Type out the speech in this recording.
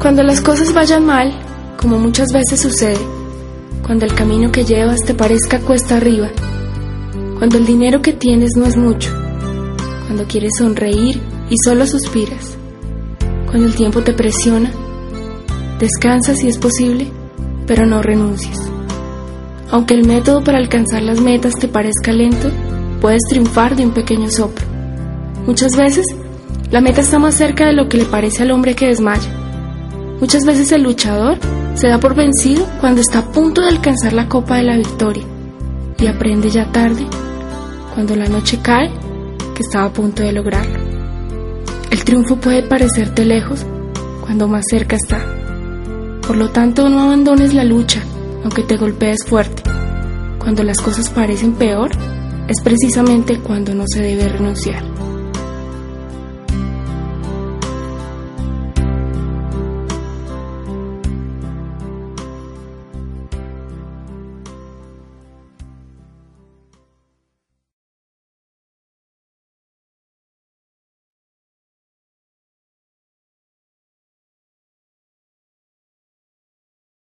Cuando las cosas vayan mal, como muchas veces sucede, cuando el camino que llevas te parezca cuesta arriba, cuando el dinero que tienes no es mucho, cuando quieres sonreír y solo suspiras, cuando el tiempo te presiona, descansa si es posible, pero no renuncies. Aunque el método para alcanzar las metas te parezca lento, puedes triunfar de un pequeño soplo. Muchas veces, la meta está más cerca de lo que le parece al hombre que desmaya. Muchas veces el luchador se da por vencido cuando está a punto de alcanzar la copa de la victoria y aprende ya tarde, cuando la noche cae, que estaba a punto de lograrlo. El triunfo puede parecerte lejos cuando más cerca está. Por lo tanto, no abandones la lucha, aunque te golpees fuerte. Cuando las cosas parecen peor, es precisamente cuando no se debe renunciar.